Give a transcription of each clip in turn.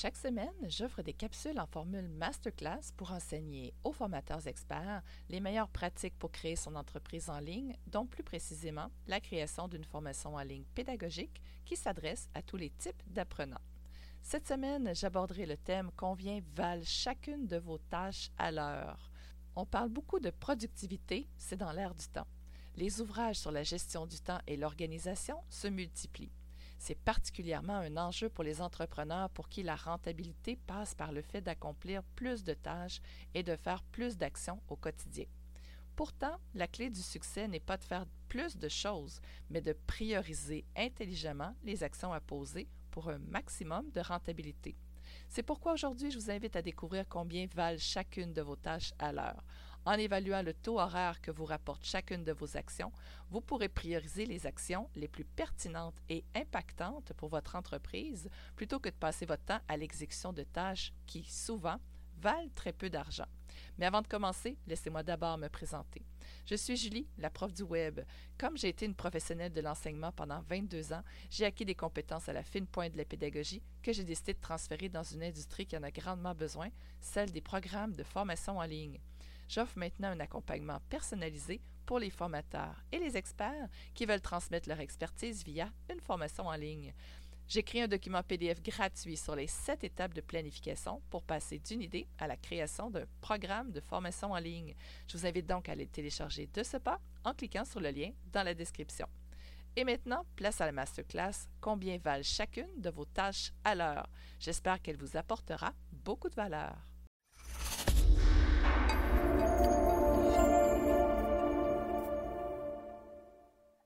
chaque semaine, j'offre des capsules en formule masterclass pour enseigner aux formateurs experts les meilleures pratiques pour créer son entreprise en ligne, dont plus précisément la création d'une formation en ligne pédagogique qui s'adresse à tous les types d'apprenants. Cette semaine, j'aborderai le thème Combien valent chacune de vos tâches à l'heure. On parle beaucoup de productivité, c'est dans l'air du temps. Les ouvrages sur la gestion du temps et l'organisation se multiplient. C'est particulièrement un enjeu pour les entrepreneurs pour qui la rentabilité passe par le fait d'accomplir plus de tâches et de faire plus d'actions au quotidien. Pourtant, la clé du succès n'est pas de faire plus de choses, mais de prioriser intelligemment les actions à poser pour un maximum de rentabilité. C'est pourquoi aujourd'hui, je vous invite à découvrir combien valent chacune de vos tâches à l'heure. En évaluant le taux horaire que vous rapporte chacune de vos actions, vous pourrez prioriser les actions les plus pertinentes et impactantes pour votre entreprise plutôt que de passer votre temps à l'exécution de tâches qui, souvent, valent très peu d'argent. Mais avant de commencer, laissez-moi d'abord me présenter. Je suis Julie, la prof du web. Comme j'ai été une professionnelle de l'enseignement pendant 22 ans, j'ai acquis des compétences à la fine pointe de la pédagogie que j'ai décidé de transférer dans une industrie qui en a grandement besoin, celle des programmes de formation en ligne. J'offre maintenant un accompagnement personnalisé pour les formateurs et les experts qui veulent transmettre leur expertise via une formation en ligne. J'ai créé un document PDF gratuit sur les sept étapes de planification pour passer d'une idée à la création d'un programme de formation en ligne. Je vous invite donc à le télécharger de ce pas en cliquant sur le lien dans la description. Et maintenant, place à la masterclass Combien valent chacune de vos tâches à l'heure J'espère qu'elle vous apportera beaucoup de valeur.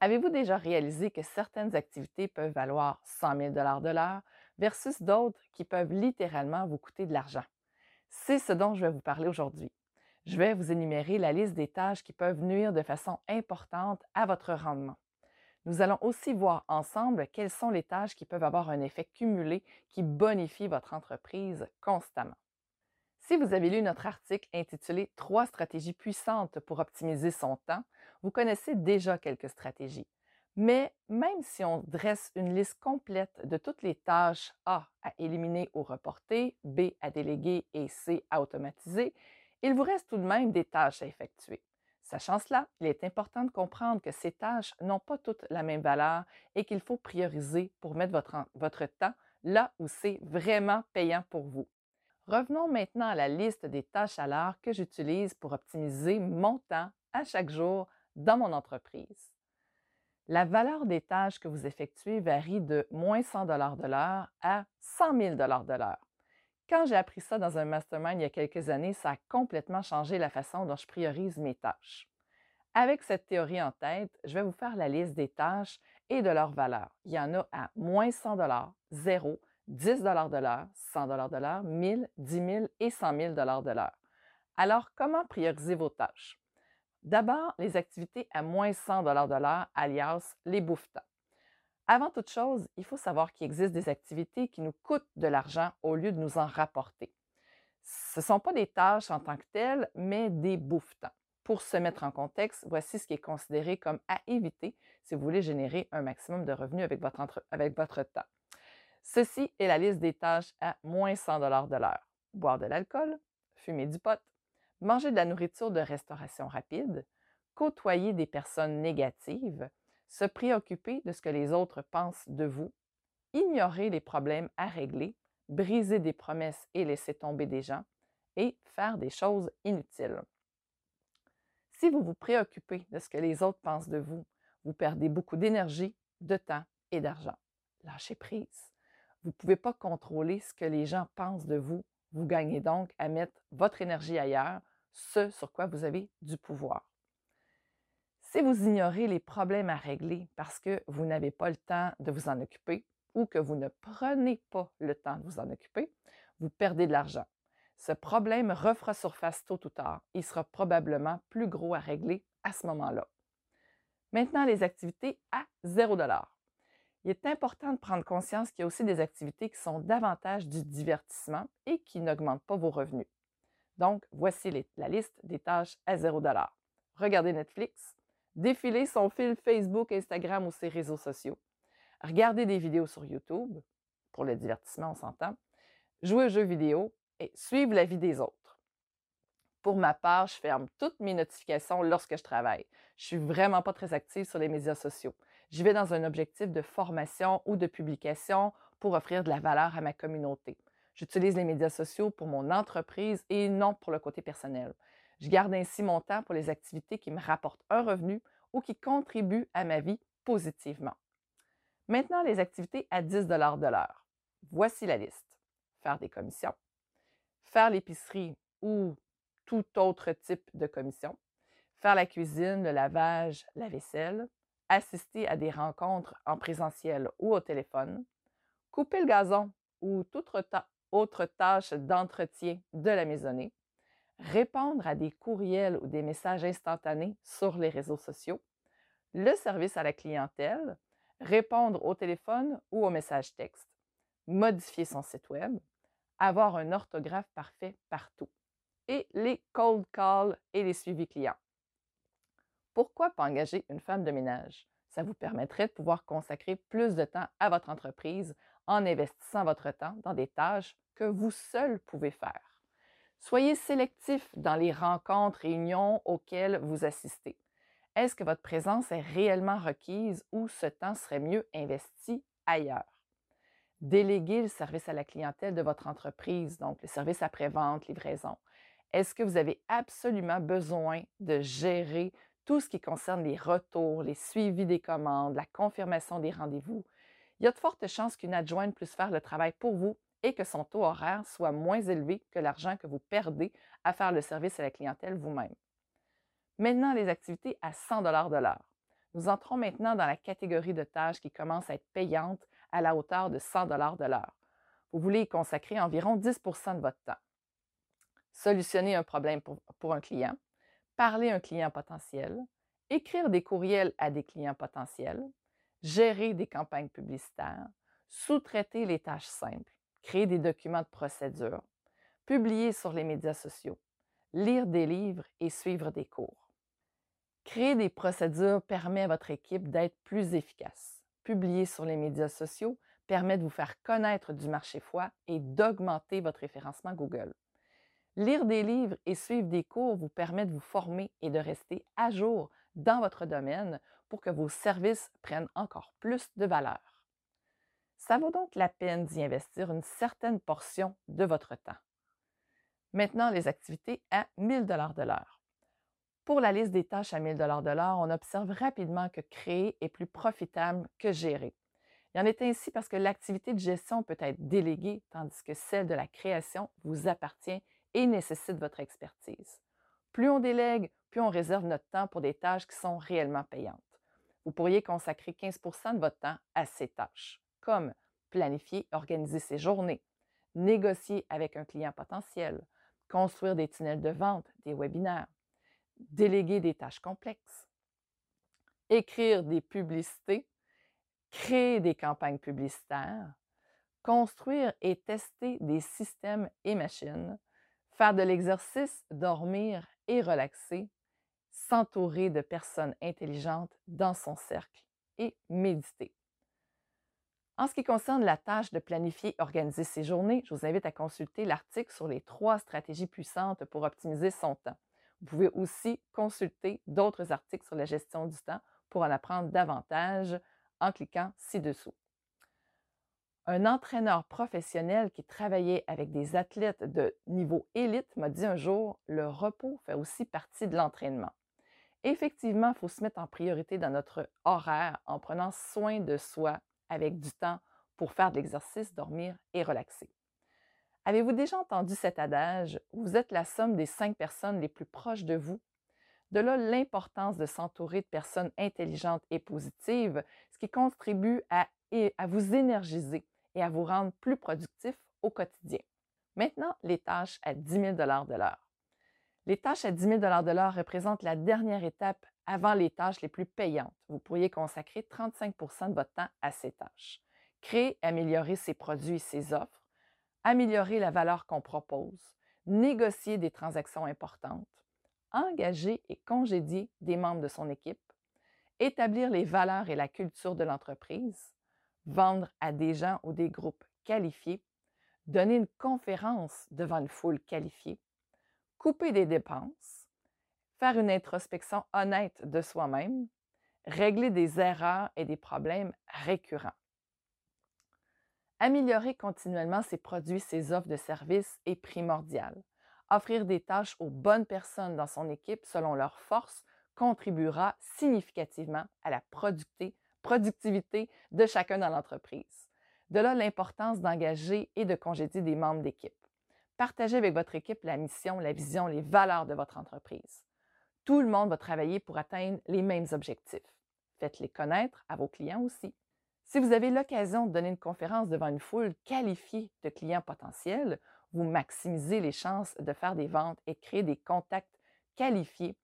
Avez-vous déjà réalisé que certaines activités peuvent valoir 100 000 de l'heure versus d'autres qui peuvent littéralement vous coûter de l'argent? C'est ce dont je vais vous parler aujourd'hui. Je vais vous énumérer la liste des tâches qui peuvent nuire de façon importante à votre rendement. Nous allons aussi voir ensemble quelles sont les tâches qui peuvent avoir un effet cumulé qui bonifie votre entreprise constamment. Si vous avez lu notre article intitulé Trois stratégies puissantes pour optimiser son temps, vous connaissez déjà quelques stratégies. Mais même si on dresse une liste complète de toutes les tâches A à éliminer ou reporter, B à déléguer et C à automatiser, il vous reste tout de même des tâches à effectuer. Sachant cela, il est important de comprendre que ces tâches n'ont pas toutes la même valeur et qu'il faut prioriser pour mettre votre, votre temps là où c'est vraiment payant pour vous. Revenons maintenant à la liste des tâches à l'heure que j'utilise pour optimiser mon temps à chaque jour dans mon entreprise. La valeur des tâches que vous effectuez varie de moins 100 de l'heure à 100 000 de l'heure. Quand j'ai appris ça dans un mastermind il y a quelques années, ça a complètement changé la façon dont je priorise mes tâches. Avec cette théorie en tête, je vais vous faire la liste des tâches et de leur valeur. Il y en a à moins 100 0, 10 de l'heure, 100 de l'heure, 1000, 10 000 et 100 000 de l'heure. Alors, comment prioriser vos tâches? D'abord, les activités à moins 100 de l'heure, alias les bouffetants. Avant toute chose, il faut savoir qu'il existe des activités qui nous coûtent de l'argent au lieu de nous en rapporter. Ce ne sont pas des tâches en tant que telles, mais des bouffetants. Pour se mettre en contexte, voici ce qui est considéré comme à éviter si vous voulez générer un maximum de revenus avec votre, avec votre temps. Ceci est la liste des tâches à moins 100 de l'heure. Boire de l'alcool, fumer du pot, manger de la nourriture de restauration rapide, côtoyer des personnes négatives, se préoccuper de ce que les autres pensent de vous, ignorer les problèmes à régler, briser des promesses et laisser tomber des gens, et faire des choses inutiles. Si vous vous préoccupez de ce que les autres pensent de vous, vous perdez beaucoup d'énergie, de temps et d'argent. Lâchez prise. Vous ne pouvez pas contrôler ce que les gens pensent de vous. Vous gagnez donc à mettre votre énergie ailleurs, ce sur quoi vous avez du pouvoir. Si vous ignorez les problèmes à régler parce que vous n'avez pas le temps de vous en occuper ou que vous ne prenez pas le temps de vous en occuper, vous perdez de l'argent. Ce problème refera surface tôt ou tard. Il sera probablement plus gros à régler à ce moment-là. Maintenant, les activités à 0 il est important de prendre conscience qu'il y a aussi des activités qui sont davantage du divertissement et qui n'augmentent pas vos revenus. Donc, voici la liste des tâches à 0 Regarder Netflix, défiler son fil Facebook, Instagram ou ses réseaux sociaux, regarder des vidéos sur YouTube, pour le divertissement, on s'entend, jouer aux jeux vidéo et suivre la vie des autres. Pour ma part, je ferme toutes mes notifications lorsque je travaille. Je suis vraiment pas très active sur les médias sociaux. Je vais dans un objectif de formation ou de publication pour offrir de la valeur à ma communauté. J'utilise les médias sociaux pour mon entreprise et non pour le côté personnel. Je garde ainsi mon temps pour les activités qui me rapportent un revenu ou qui contribuent à ma vie positivement. Maintenant, les activités à 10 de l'heure. Voici la liste. Faire des commissions, faire l'épicerie ou tout autre type de commission, faire la cuisine, le lavage, la vaisselle, assister à des rencontres en présentiel ou au téléphone, couper le gazon ou toute autre tâche d'entretien de la maisonnée, répondre à des courriels ou des messages instantanés sur les réseaux sociaux, le service à la clientèle, répondre au téléphone ou au message texte, modifier son site web, avoir un orthographe parfait partout, et les cold calls et les suivis clients. Pourquoi pas engager une femme de ménage? Ça vous permettrait de pouvoir consacrer plus de temps à votre entreprise en investissant votre temps dans des tâches que vous seul pouvez faire. Soyez sélectif dans les rencontres, réunions auxquelles vous assistez. Est-ce que votre présence est réellement requise ou ce temps serait mieux investi ailleurs? Déléguez le service à la clientèle de votre entreprise, donc le service après-vente, livraison. Est-ce que vous avez absolument besoin de gérer tout ce qui concerne les retours, les suivis des commandes, la confirmation des rendez-vous? Il y a de fortes chances qu'une adjointe puisse faire le travail pour vous et que son taux horaire soit moins élevé que l'argent que vous perdez à faire le service à la clientèle vous-même. Maintenant, les activités à 100 de l'heure. Nous entrons maintenant dans la catégorie de tâches qui commencent à être payantes à la hauteur de 100 de l'heure. Vous voulez y consacrer environ 10% de votre temps. Solutionner un problème pour, un client, parler à un client potentiel, écrire des courriels à des clients potentiels, gérer des campagnes publicitaires, sous-traiter les tâches simples, créer des documents de procédure, publier sur les médias sociaux, lire des livres et suivre des cours. Créer des procédures permet à votre équipe d'être plus efficace. Publier sur les médias sociaux permet de vous faire connaître du marché foi et d'augmenter votre référencement Google. Lire des livres et suivre des cours vous permet de vous former et de rester à jour dans votre domaine pour que vos services prennent encore plus de valeur. Ça vaut donc la peine d'y investir une certaine portion de votre temps. Maintenant, les activités à 1000 dollars de l'heure. Pour la liste des tâches à 1000 dollars de l'heure, on observe rapidement que créer est plus profitable que gérer. Il en est ainsi parce que l'activité de gestion peut être déléguée, tandis que celle de la création vous appartient et nécessite votre expertise. Plus on délègue, plus on réserve notre temps pour des tâches qui sont réellement payantes. Vous pourriez consacrer 15% de votre temps à ces tâches comme planifier, organiser ses journées, négocier avec un client potentiel, construire des tunnels de vente, des webinaires, déléguer des tâches complexes, écrire des publicités, créer des campagnes publicitaires, construire et tester des systèmes et machines, faire de l'exercice, dormir et relaxer, s'entourer de personnes intelligentes dans son cercle et méditer. En ce qui concerne la tâche de planifier et organiser ses journées, je vous invite à consulter l'article sur les trois stratégies puissantes pour optimiser son temps. Vous pouvez aussi consulter d'autres articles sur la gestion du temps pour en apprendre davantage en cliquant ci-dessous. Un entraîneur professionnel qui travaillait avec des athlètes de niveau élite m'a dit un jour, le repos fait aussi partie de l'entraînement. Effectivement, il faut se mettre en priorité dans notre horaire en prenant soin de soi avec du temps pour faire de l'exercice, dormir et relaxer. Avez-vous déjà entendu cet adage Vous êtes la somme des cinq personnes les plus proches de vous De là l'importance de s'entourer de personnes intelligentes et positives, ce qui contribue à, à vous énergiser et à vous rendre plus productif au quotidien. Maintenant, les tâches à 10 000 de l'heure. Les tâches à 10 000 de l'heure représentent la dernière étape avant les tâches les plus payantes. Vous pourriez consacrer 35% de votre temps à ces tâches. Créer améliorer ses produits et ses offres, améliorer la valeur qu'on propose, négocier des transactions importantes, engager et congédier des membres de son équipe, établir les valeurs et la culture de l'entreprise, vendre à des gens ou des groupes qualifiés, donner une conférence devant une foule qualifiée, couper des dépenses, faire une introspection honnête de soi-même, régler des erreurs et des problèmes récurrents. Améliorer continuellement ses produits, ses offres de services est primordial. Offrir des tâches aux bonnes personnes dans son équipe selon leurs forces contribuera significativement à la productivité de chacun dans l'entreprise. De là l'importance d'engager et de congédier des membres d'équipe. Partagez avec votre équipe la mission, la vision, les valeurs de votre entreprise. Tout le monde va travailler pour atteindre les mêmes objectifs. Faites-les connaître à vos clients aussi. Si vous avez l'occasion de donner une conférence devant une foule qualifiée de clients potentiels, vous maximisez les chances de faire des ventes et créer des contacts qualifiés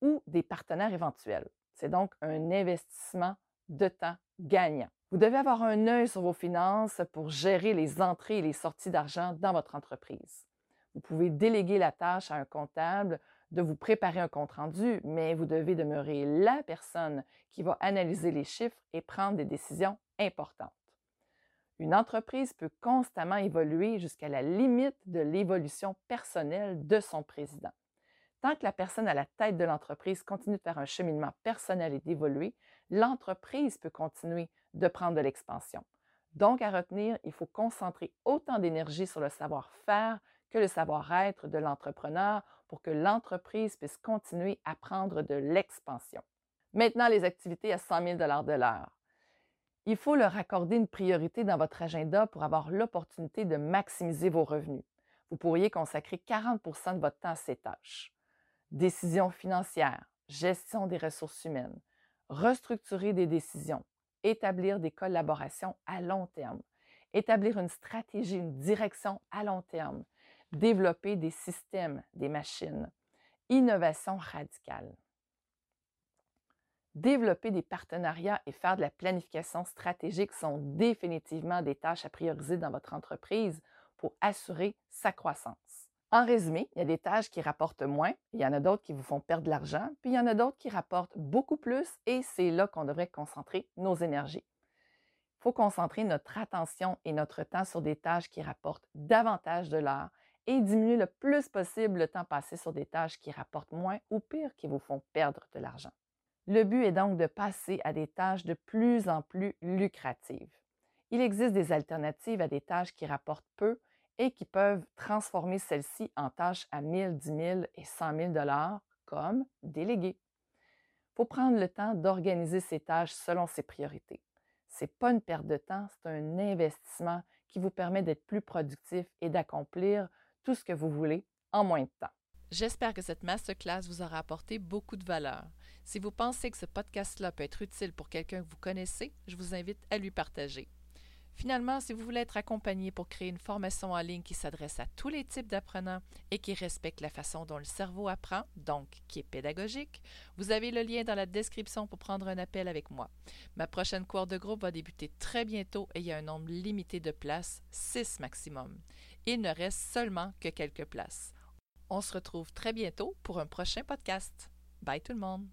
ou des partenaires éventuels. C'est donc un investissement de temps gagnant. Vous devez avoir un œil sur vos finances pour gérer les entrées et les sorties d'argent dans votre entreprise. Vous pouvez déléguer la tâche à un comptable de vous préparer un compte-rendu, mais vous devez demeurer la personne qui va analyser les chiffres et prendre des décisions importantes. Une entreprise peut constamment évoluer jusqu'à la limite de l'évolution personnelle de son président. Tant que la personne à la tête de l'entreprise continue de faire un cheminement personnel et d'évoluer, l'entreprise peut continuer de prendre de l'expansion. Donc, à retenir, il faut concentrer autant d'énergie sur le savoir-faire que le savoir-être de l'entrepreneur pour que l'entreprise puisse continuer à prendre de l'expansion. Maintenant, les activités à 100 000 de l'heure. Il faut leur accorder une priorité dans votre agenda pour avoir l'opportunité de maximiser vos revenus. Vous pourriez consacrer 40% de votre temps à ces tâches décisions financières, gestion des ressources humaines, restructurer des décisions, établir des collaborations à long terme, établir une stratégie, une direction à long terme, développer des systèmes, des machines, innovation radicale. Développer des partenariats et faire de la planification stratégique sont définitivement des tâches à prioriser dans votre entreprise pour assurer sa croissance. En résumé, il y a des tâches qui rapportent moins, il y en a d'autres qui vous font perdre de l'argent, puis il y en a d'autres qui rapportent beaucoup plus et c'est là qu'on devrait concentrer nos énergies. Il faut concentrer notre attention et notre temps sur des tâches qui rapportent davantage de l'heure et diminuer le plus possible le temps passé sur des tâches qui rapportent moins ou pire qui vous font perdre de l'argent. Le but est donc de passer à des tâches de plus en plus lucratives. Il existe des alternatives à des tâches qui rapportent peu et qui peuvent transformer celles-ci en tâches à 1000, 10 000 et 100 000 dollars comme déléguer. Il faut prendre le temps d'organiser ces tâches selon ses priorités. Ce n'est pas une perte de temps, c'est un investissement qui vous permet d'être plus productif et d'accomplir tout ce que vous voulez en moins de temps. J'espère que cette masterclass vous aura apporté beaucoup de valeur. Si vous pensez que ce podcast-là peut être utile pour quelqu'un que vous connaissez, je vous invite à lui partager. Finalement, si vous voulez être accompagné pour créer une formation en ligne qui s'adresse à tous les types d'apprenants et qui respecte la façon dont le cerveau apprend, donc qui est pédagogique, vous avez le lien dans la description pour prendre un appel avec moi. Ma prochaine cour de groupe va débuter très bientôt et il y a un nombre limité de places, 6 maximum. Il ne reste seulement que quelques places. On se retrouve très bientôt pour un prochain podcast. Bye tout le monde!